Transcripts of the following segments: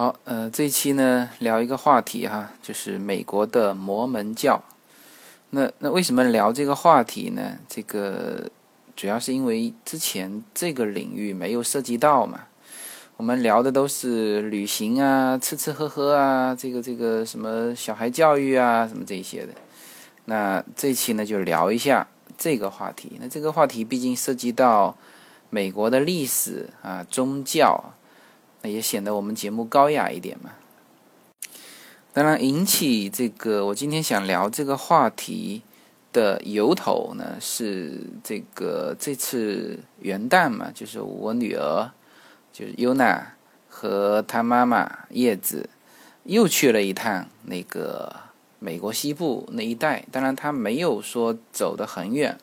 好，呃，这期呢聊一个话题哈，就是美国的摩门教。那那为什么聊这个话题呢？这个主要是因为之前这个领域没有涉及到嘛。我们聊的都是旅行啊、吃吃喝喝啊，这个这个什么小孩教育啊，什么这些的。那这期呢就聊一下这个话题。那这个话题毕竟涉及到美国的历史啊、宗教。那也显得我们节目高雅一点嘛。当然，引起这个我今天想聊这个话题的由头呢，是这个这次元旦嘛，就是我女儿就是优娜和她妈妈叶子又去了一趟那个美国西部那一带。当然，她没有说走得很远，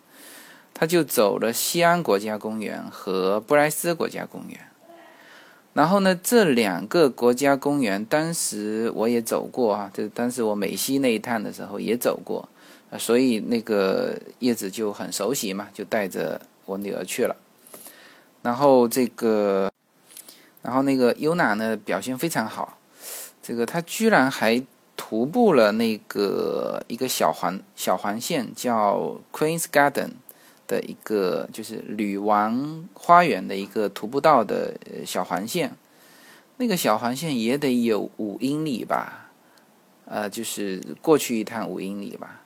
她就走了西安国家公园和布莱斯国家公园。然后呢，这两个国家公园，当时我也走过啊，就当时我美西那一趟的时候也走过，啊，所以那个叶子就很熟悉嘛，就带着我女儿去了。然后这个，然后那个优娜呢表现非常好，这个她居然还徒步了那个一个小环小环线，叫 Queen's Garden。的一个就是女王花园的一个徒步道的小环线，那个小环线也得有五英里吧，呃，就是过去一趟五英里吧，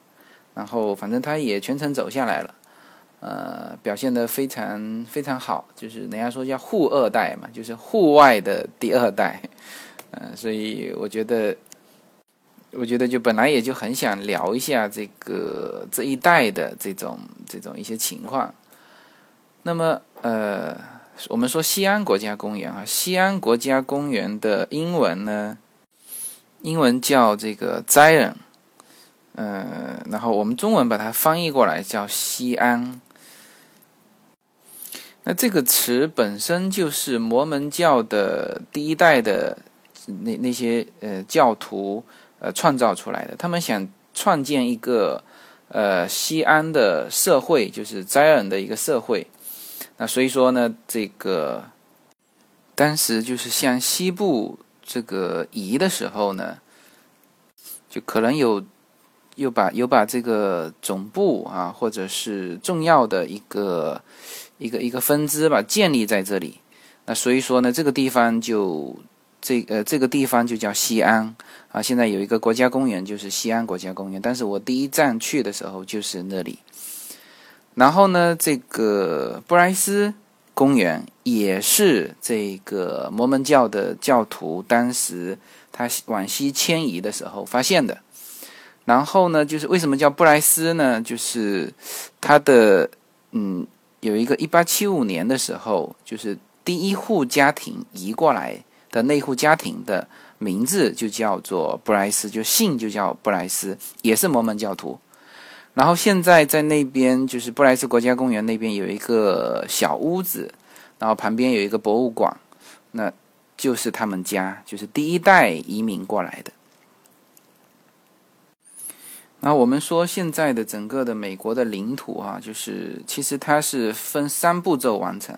然后反正他也全程走下来了，呃，表现的非常非常好，就是人家说叫户二代嘛，就是户外的第二代，嗯，所以我觉得。我觉得就本来也就很想聊一下这个这一代的这种这种一些情况。那么呃，我们说西安国家公园啊，西安国家公园的英文呢，英文叫这个 Zion，呃，然后我们中文把它翻译过来叫西安。那这个词本身就是摩门教的第一代的那那些呃教徒。呃，创造出来的，他们想创建一个呃西安的社会，就是灾恩的一个社会。那所以说呢，这个当时就是向西部这个移的时候呢，就可能有又把有把这个总部啊，或者是重要的一个一个一个分支吧建立在这里。那所以说呢，这个地方就。这呃，这个地方就叫西安啊。现在有一个国家公园，就是西安国家公园。但是我第一站去的时候就是那里。然后呢，这个布莱斯公园也是这个摩门教的教徒当时他往西迁移的时候发现的。然后呢，就是为什么叫布莱斯呢？就是他的嗯，有一个一八七五年的时候，就是第一户家庭移过来。的那户家庭的名字就叫做布莱斯，就姓就叫布莱斯，也是摩门教徒。然后现在在那边就是布莱斯国家公园那边有一个小屋子，然后旁边有一个博物馆，那就是他们家，就是第一代移民过来的。那我们说现在的整个的美国的领土啊，就是其实它是分三步骤完成。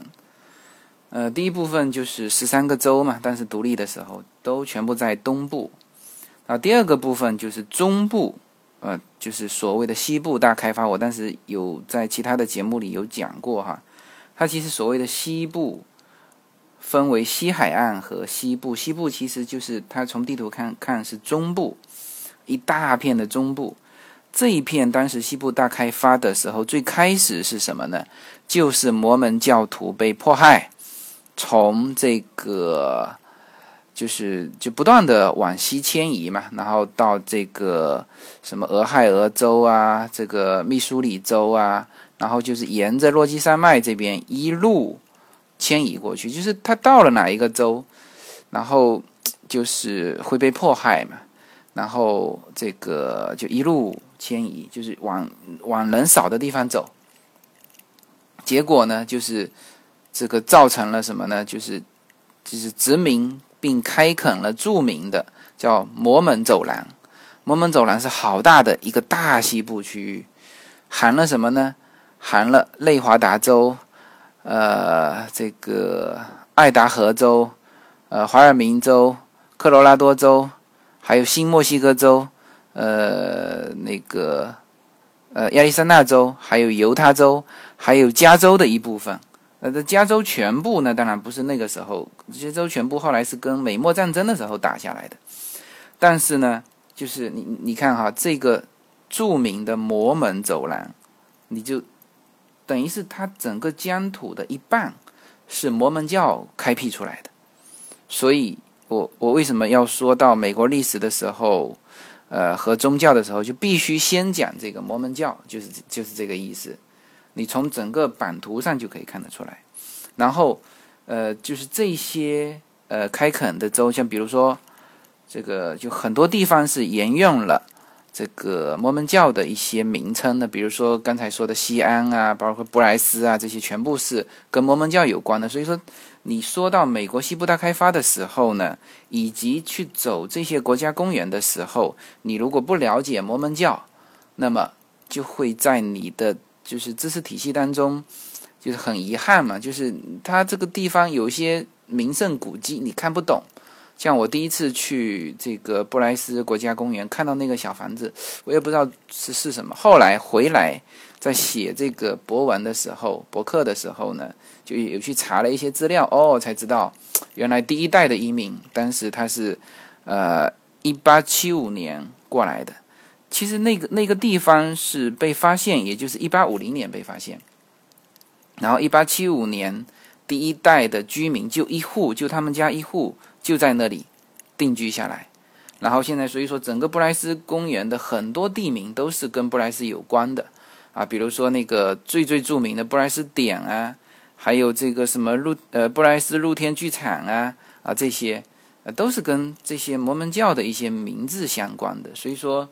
呃，第一部分就是十三个州嘛，但是独立的时候都全部在东部。啊，第二个部分就是中部，呃，就是所谓的西部大开发。我当时有在其他的节目里有讲过哈，它其实所谓的西部分为西海岸和西部，西部其实就是它从地图看看是中部一大片的中部。这一片当时西部大开发的时候，最开始是什么呢？就是摩门教徒被迫害。从这个就是就不断的往西迁移嘛，然后到这个什么俄亥俄州啊，这个密苏里州啊，然后就是沿着落基山脉这边一路迁移过去，就是他到了哪一个州，然后就是会被迫害嘛，然后这个就一路迁移，就是往往人少的地方走，结果呢就是。这个造成了什么呢？就是就是殖民并开垦了著名的叫摩门走廊。摩门走廊是好大的一个大西部区域，含了什么呢？含了内华达州、呃这个爱达荷州、呃怀尔明州、科罗拉多州，还有新墨西哥州，呃，那个呃亚利桑那州，还有犹他州，还有加州的一部分。呃，这加州全部呢，当然不是那个时候，加州全部后来是跟美墨战争的时候打下来的。但是呢，就是你你看哈，这个著名的摩门走廊，你就等于是它整个疆土的一半是摩门教开辟出来的。所以，我我为什么要说到美国历史的时候，呃，和宗教的时候，就必须先讲这个摩门教，就是就是这个意思。你从整个版图上就可以看得出来，然后，呃，就是这些呃开垦的州，像比如说，这个就很多地方是沿用了这个摩门教的一些名称的，比如说刚才说的西安啊，包括布莱斯啊，这些全部是跟摩门教有关的。所以说，你说到美国西部大开发的时候呢，以及去走这些国家公园的时候，你如果不了解摩门教，那么就会在你的。就是知识体系当中，就是很遗憾嘛，就是它这个地方有些名胜古迹你看不懂。像我第一次去这个布莱斯国家公园，看到那个小房子，我也不知道是是什么。后来回来在写这个博文的时候，博客的时候呢，就有去查了一些资料，哦，才知道原来第一代的移民当时他是呃一八七五年过来的。其实那个那个地方是被发现，也就是一八五零年被发现，然后一八七五年第一代的居民就一户，就他们家一户就在那里定居下来，然后现在所以说整个布莱斯公园的很多地名都是跟布莱斯有关的。啊，比如说那个最最著名的布莱斯点啊，还有这个什么露呃布莱斯露天剧场啊啊这些呃都是跟这些摩门教的一些名字相关的，所以说。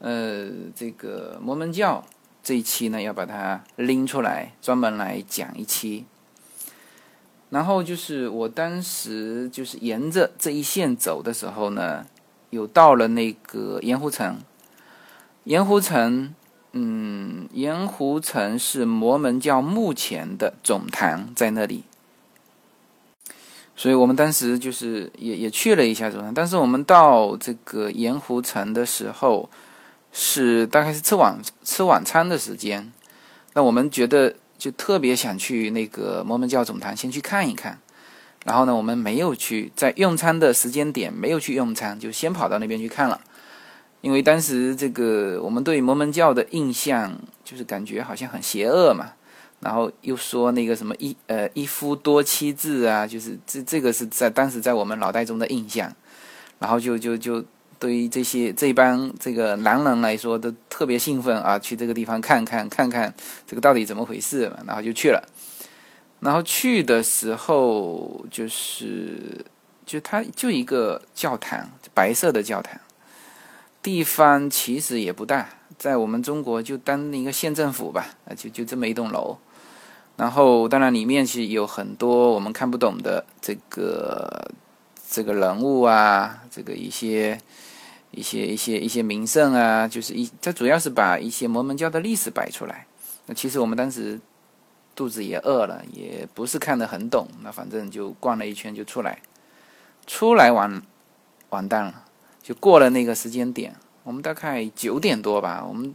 呃，这个摩门教这一期呢，要把它拎出来，专门来讲一期。然后就是我当时就是沿着这一线走的时候呢，有到了那个盐湖城。盐湖城，嗯，盐湖城是摩门教目前的总堂在那里，所以我们当时就是也也去了一下总坛。但是我们到这个盐湖城的时候。是大概是吃晚吃晚餐的时间，那我们觉得就特别想去那个摩门教总堂先去看一看，然后呢，我们没有去在用餐的时间点没有去用餐，就先跑到那边去看了，因为当时这个我们对摩门教的印象就是感觉好像很邪恶嘛，然后又说那个什么一呃一夫多妻制啊，就是这这个是在当时在我们脑袋中的印象，然后就就就。对于这些这帮这个男人来说，都特别兴奋啊，去这个地方看看看看这个到底怎么回事，然后就去了。然后去的时候，就是就它就一个教堂，白色的教堂，地方其实也不大，在我们中国就当一个县政府吧，啊，就就这么一栋楼。然后当然里面是有很多我们看不懂的这个这个人物啊，这个一些。一些一些一些名胜啊，就是一，它主要是把一些摩门教的历史摆出来。那其实我们当时肚子也饿了，也不是看得很懂，那反正就逛了一圈就出来，出来完完蛋了，就过了那个时间点。我们大概九点多吧，我们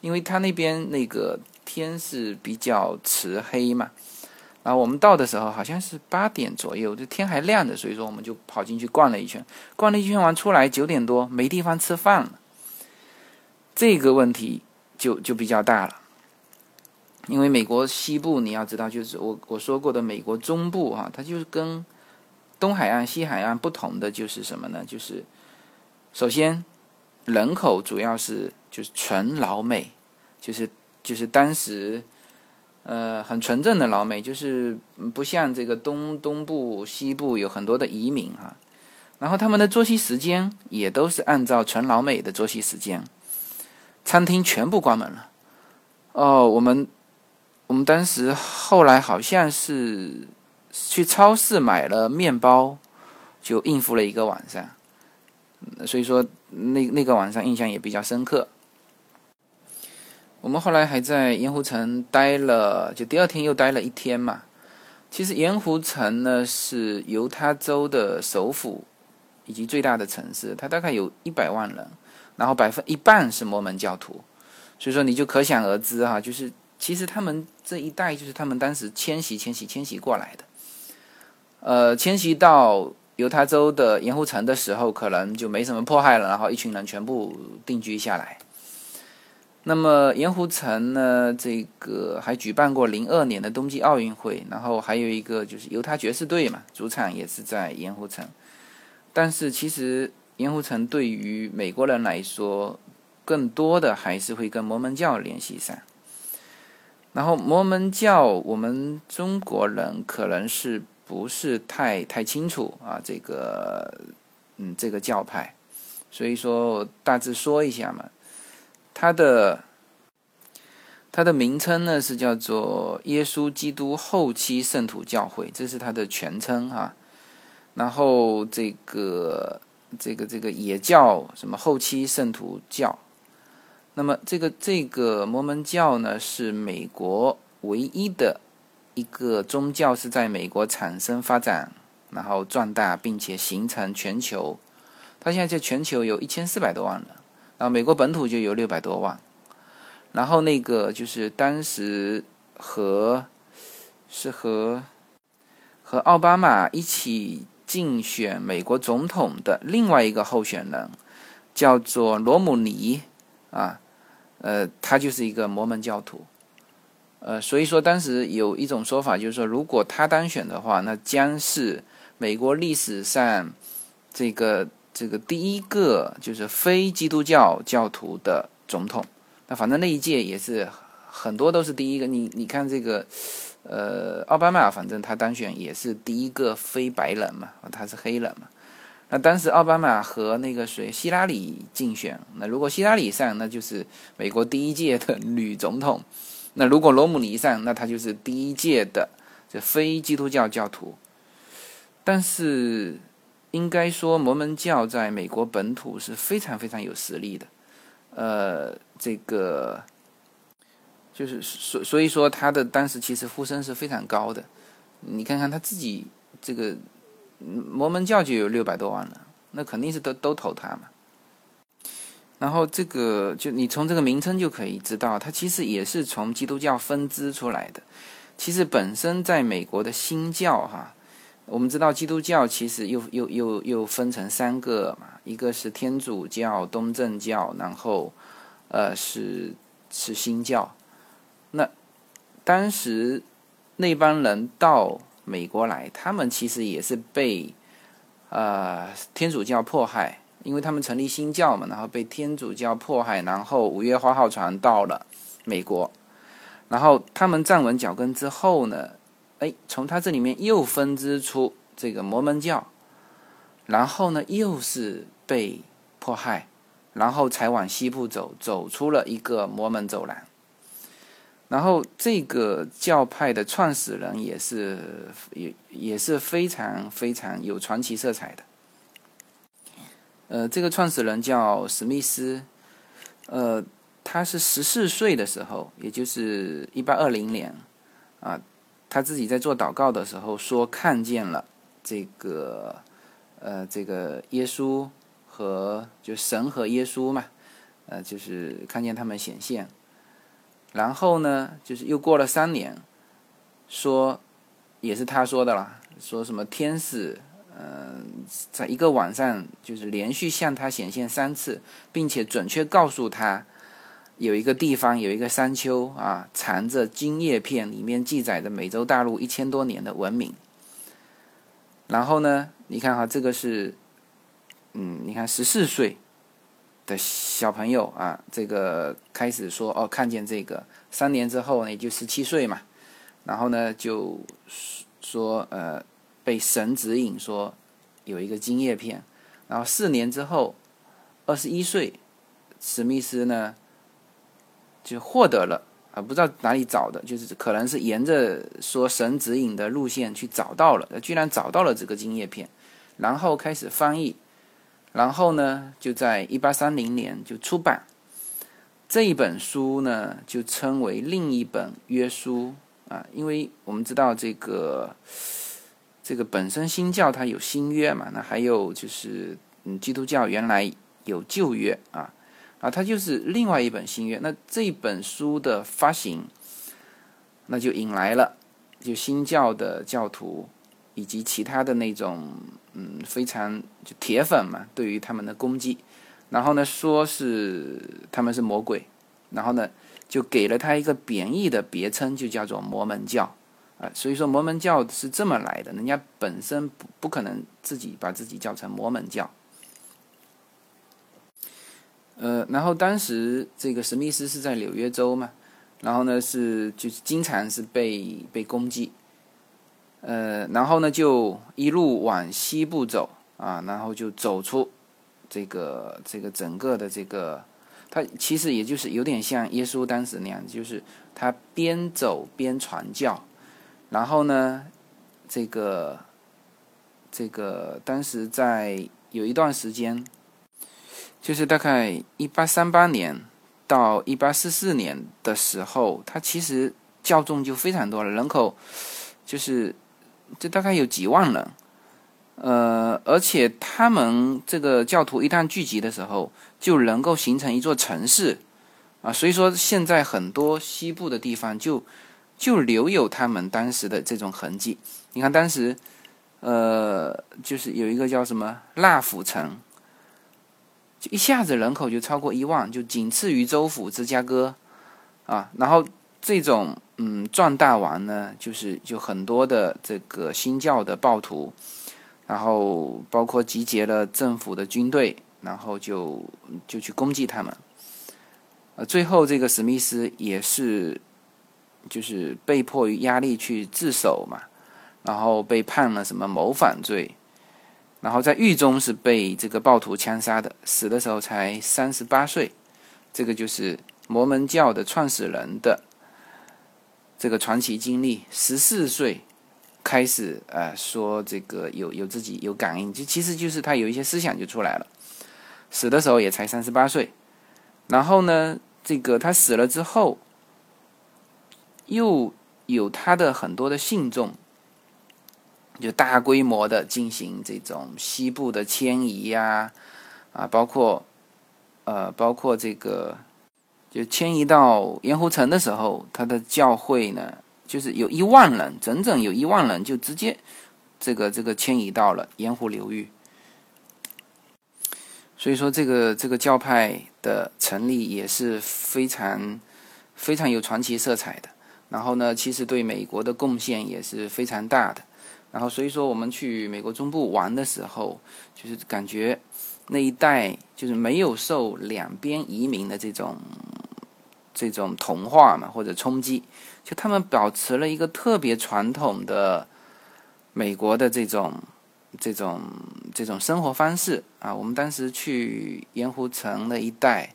因为他那边那个天是比较迟黑嘛。然后我们到的时候好像是八点左右，就天还亮着，所以说我们就跑进去逛了一圈，逛了一圈完出来九点多没地方吃饭了，这个问题就就比较大了。因为美国西部你要知道，就是我我说过的美国中部哈，它就是跟东海岸、西海岸不同的就是什么呢？就是首先人口主要是就是纯老美，就是就是当时。呃，很纯正的老美，就是不像这个东东部、西部有很多的移民哈。然后他们的作息时间也都是按照纯老美的作息时间，餐厅全部关门了。哦，我们我们当时后来好像是去超市买了面包，就应付了一个晚上。所以说，那那个晚上印象也比较深刻。我们后来还在盐湖城待了，就第二天又待了一天嘛。其实盐湖城呢是犹他州的首府，以及最大的城市，它大概有一百万人，然后百分一半是摩门教徒，所以说你就可想而知哈，就是其实他们这一代就是他们当时迁徙、迁徙、迁徙过来的，呃，迁徙到犹他州的盐湖城的时候，可能就没什么迫害了，然后一群人全部定居下来。那么盐湖城呢？这个还举办过零二年的冬季奥运会，然后还有一个就是犹他爵士队嘛，主场也是在盐湖城。但是其实盐湖城对于美国人来说，更多的还是会跟摩门教联系上。然后摩门教，我们中国人可能是不是太太清楚啊？这个嗯，这个教派，所以说大致说一下嘛。它的它的名称呢是叫做耶稣基督后期圣徒教会，这是它的全称哈。然后这个这个这个也叫什么后期圣徒教。那么这个这个摩门教呢是美国唯一的一个宗教，是在美国产生发展，然后壮大，并且形成全球。它现在在全球有一千四百多万人。啊，美国本土就有六百多万，然后那个就是当时和是和和奥巴马一起竞选美国总统的另外一个候选人，叫做罗姆尼啊，呃，他就是一个摩门教徒，呃，所以说当时有一种说法，就是说如果他当选的话，那将是美国历史上这个。这个第一个就是非基督教教徒的总统，那反正那一届也是很多都是第一个。你你看这个，呃，奥巴马，反正他当选也是第一个非白人嘛，他是黑人嘛。那当时奥巴马和那个谁希拉里竞选，那如果希拉里上，那就是美国第一届的女总统；那如果罗姆尼上，那他就是第一届的这非基督教教徒。但是。应该说，摩门教在美国本土是非常非常有实力的。呃，这个就是所所以说，他的当时其实呼声是非常高的。你看看他自己这个摩门教就有六百多万人，那肯定是都都投他嘛。然后这个就你从这个名称就可以知道，它其实也是从基督教分支出来的。其实本身在美国的新教哈。我们知道基督教其实又又又又分成三个嘛，一个是天主教、东正教，然后，呃，是是新教。那当时那帮人到美国来，他们其实也是被呃天主教迫害，因为他们成立新教嘛，然后被天主教迫害，然后五月花号船到了美国，然后他们站稳脚跟之后呢。哎，从他这里面又分支出这个摩门教，然后呢，又是被迫害，然后才往西部走，走出了一个摩门走廊。然后这个教派的创始人也是也也是非常非常有传奇色彩的。呃，这个创始人叫史密斯，呃，他是十四岁的时候，也就是一八二零年啊。他自己在做祷告的时候说，看见了这个，呃，这个耶稣和就神和耶稣嘛，呃，就是看见他们显现。然后呢，就是又过了三年，说也是他说的了，说什么天使，嗯，在一个晚上就是连续向他显现三次，并且准确告诉他。有一个地方有一个山丘啊，藏着金叶片，里面记载着美洲大陆一千多年的文明。然后呢，你看哈，这个是，嗯，你看十四岁的小朋友啊，这个开始说哦，看见这个，三年之后呢，也就十七岁嘛，然后呢就说呃，被神指引说有一个金叶片，然后四年之后，二十一岁，史密斯呢。就获得了啊，不知道哪里找的，就是可能是沿着说神指引的路线去找到了，居然找到了这个金叶片，然后开始翻译，然后呢，就在一八三零年就出版。这一本书呢，就称为另一本约书啊，因为我们知道这个这个本身新教它有新约嘛，那还有就是嗯，基督教原来有旧约啊，啊，它就是另外一本新约。那这本书的发行，那就引来了就新教的教徒以及其他的那种嗯非常就铁粉嘛，对于他们的攻击，然后呢说是他们是魔鬼，然后呢就给了他一个贬义的别称，就叫做摩门教。啊，所以说摩门教是这么来的，人家本身不不可能自己把自己叫成摩门教。呃，然后当时这个史密斯是在纽约州嘛，然后呢是就是经常是被被攻击，呃，然后呢就一路往西部走啊，然后就走出这个这个整个的这个，他其实也就是有点像耶稣当时那样，就是他边走边传教。然后呢，这个，这个当时在有一段时间，就是大概一八三八年到一八四四年的时候，他其实教众就非常多了，人口就是就大概有几万人，呃，而且他们这个教徒一旦聚集的时候，就能够形成一座城市啊，所以说现在很多西部的地方就。就留有他们当时的这种痕迹。你看，当时，呃，就是有一个叫什么纳府城，就一下子人口就超过一万，就仅次于州府芝加哥，啊，然后这种嗯壮大完呢，就是就很多的这个新教的暴徒，然后包括集结了政府的军队，然后就就去攻击他们，呃，最后这个史密斯也是。就是被迫于压力去自首嘛，然后被判了什么谋反罪，然后在狱中是被这个暴徒枪杀的，死的时候才三十八岁。这个就是摩门教的创始人的这个传奇经历。十四岁开始呃说这个有有自己有感应，就其实就是他有一些思想就出来了。死的时候也才三十八岁，然后呢，这个他死了之后。又有他的很多的信众，就大规模的进行这种西部的迁移呀，啊，包括呃，包括这个就迁移到盐湖城的时候，他的教会呢，就是有一万人，整整有一万人就直接这个这个迁移到了盐湖流域。所以说，这个这个教派的成立也是非常非常有传奇色彩的。然后呢，其实对美国的贡献也是非常大的。然后所以说，我们去美国中部玩的时候，就是感觉那一带就是没有受两边移民的这种这种同化嘛或者冲击，就他们保持了一个特别传统的美国的这种这种这种生活方式啊。我们当时去盐湖城那一带，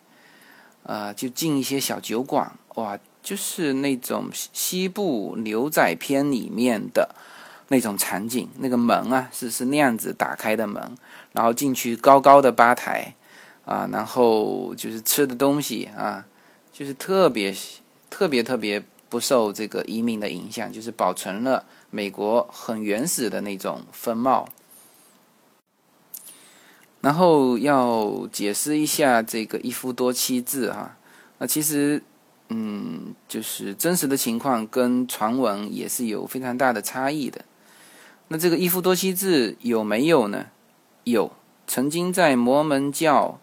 呃，就进一些小酒馆，哇。就是那种西部牛仔片里面的那种场景，那个门啊是是那样子打开的门，然后进去高高的吧台啊，然后就是吃的东西啊，就是特别特别特别不受这个移民的影响，就是保存了美国很原始的那种风貌。然后要解释一下这个一夫多妻制哈，那其实。嗯，就是真实的情况跟传闻也是有非常大的差异的。那这个一夫多妻制有没有呢？有，曾经在摩门教，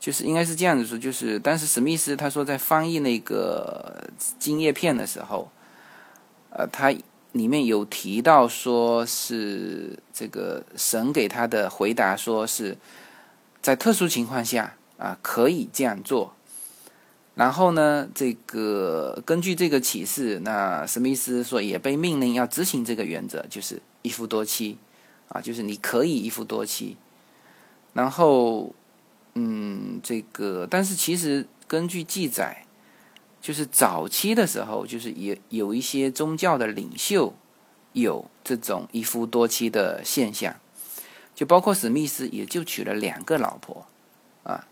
就是应该是这样子说，就是当时史密斯他说在翻译那个金叶片的时候，呃，他里面有提到说是这个神给他的回答，说是在特殊情况下啊可以这样做。然后呢，这个根据这个启示，那史密斯说也被命令要执行这个原则，就是一夫多妻，啊，就是你可以一夫多妻。然后，嗯，这个但是其实根据记载，就是早期的时候，就是也有一些宗教的领袖有这种一夫多妻的现象，就包括史密斯也就娶了两个老婆，啊，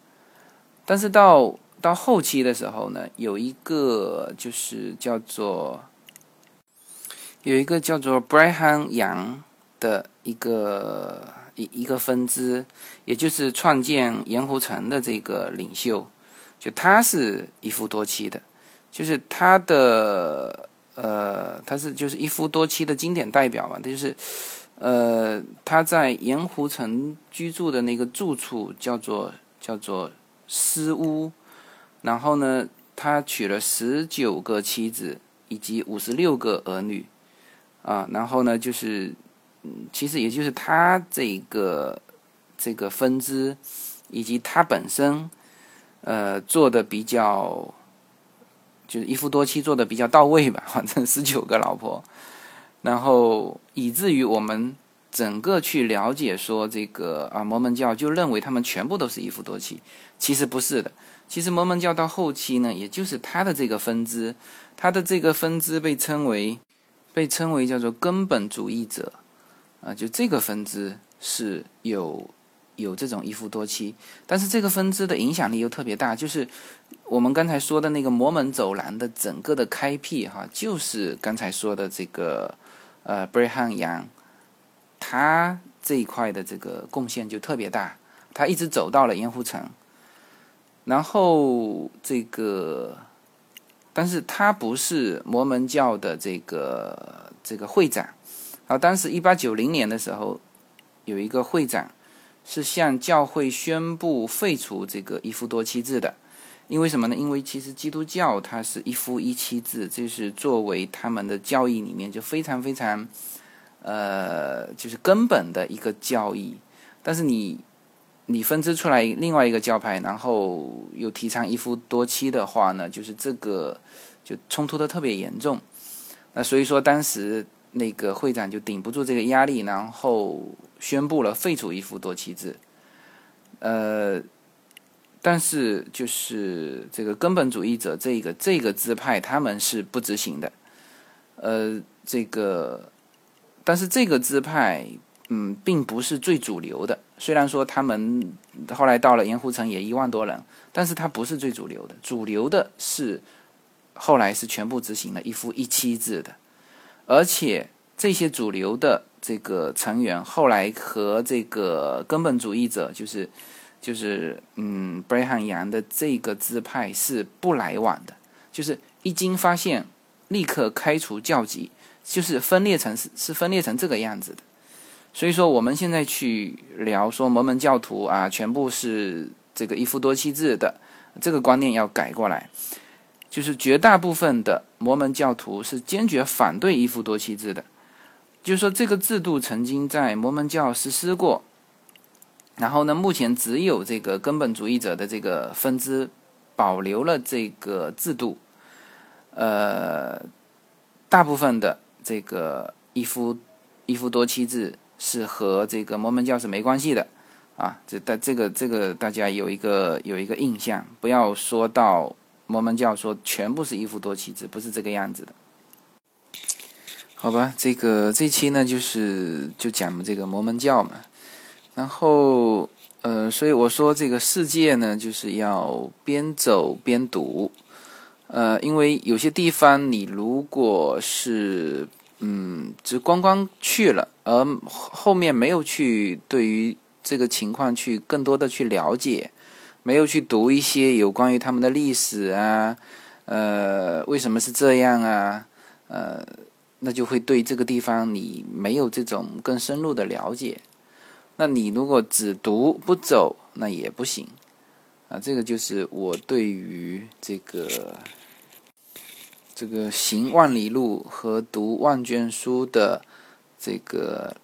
但是到。到后期的时候呢，有一个就是叫做有一个叫做 Brian 杨的一个一一个分支，也就是创建盐湖城的这个领袖，就他是一夫多妻的，就是他的呃，他是就是一夫多妻的经典代表嘛，他就是。呃，他在盐湖城居住的那个住处叫做叫做私屋，然后呢，他娶了十九个妻子以及五十六个儿女，啊，然后呢，就是，嗯，其实也就是他这个这个分支以及他本身，呃，做的比较，就是一夫多妻做的比较到位吧，反正十九个老婆。然后以至于我们整个去了解说这个啊摩门教就认为他们全部都是一夫多妻，其实不是的。其实摩门教到后期呢，也就是他的这个分支，他的这个分支被称为被称为叫做根本主义者啊，就这个分支是有有这种一夫多妻，但是这个分支的影响力又特别大，就是我们刚才说的那个摩门走廊的整个的开辟哈，就是刚才说的这个。呃，布瑞汉杨，他这一块的这个贡献就特别大，他一直走到了盐湖城，然后这个，但是他不是摩门教的这个这个会长，啊，当时一八九零年的时候，有一个会长是向教会宣布废除这个一夫多妻制的。因为什么呢？因为其实基督教它是一夫一妻制，这是作为他们的教义里面就非常非常，呃，就是根本的一个教义。但是你你分支出来另外一个教派，然后又提倡一夫多妻的话呢，就是这个就冲突的特别严重。那所以说当时那个会长就顶不住这个压力，然后宣布了废除一夫多妻制，呃。但是，就是这个根本主义者这个这个支派，他们是不执行的。呃，这个，但是这个支派，嗯，并不是最主流的。虽然说他们后来到了盐湖城也一万多人，但是它不是最主流的。主流的是后来是全部执行了一夫一妻制的，而且这些主流的这个成员后来和这个根本主义者就是。就是嗯，布雷汉扬的这个支派是不来往的，就是一经发现立刻开除教籍，就是分裂成是是分裂成这个样子的。所以说我们现在去聊说摩门教徒啊，全部是这个一夫多妻制的这个观念要改过来，就是绝大部分的摩门教徒是坚决反对一夫多妻制的，就是说这个制度曾经在摩门教实施过。然后呢，目前只有这个根本主义者的这个分支保留了这个制度，呃，大部分的这个一夫一夫多妻制是和这个摩门教是没关系的啊。这大这个这个大家有一个有一个印象，不要说到摩门教说全部是一夫多妻制，不是这个样子的。好吧，这个这期呢就是就讲这个摩门教嘛。然后，呃，所以我说这个世界呢，就是要边走边读，呃，因为有些地方你如果是嗯，只光光去了，而后面没有去对于这个情况去更多的去了解，没有去读一些有关于他们的历史啊，呃，为什么是这样啊，呃，那就会对这个地方你没有这种更深入的了解。那你如果只读不走，那也不行啊。这个就是我对于这个这个行万里路和读万卷书的这个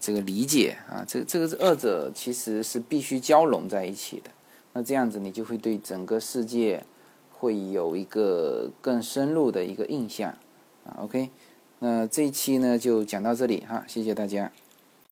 这个理解啊。这这个是二者其实是必须交融在一起的。那这样子你就会对整个世界会有一个更深入的一个印象啊。OK，那这一期呢就讲到这里哈，谢谢大家。